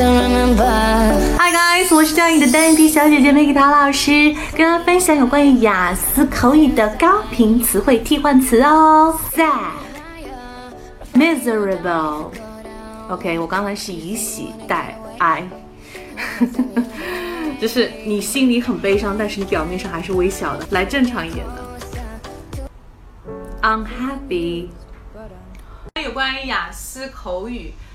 Hi guys，我是教你的单眼皮小姐姐梅吉桃老师，跟大家分享有关于雅思口语的高频词汇替换词哦。Sad，miserable，OK，我刚才是以喜代哀，就是你心里很悲伤，但是你表面上还是微笑的。来，正常一点的，unhappy。有关于雅思口语。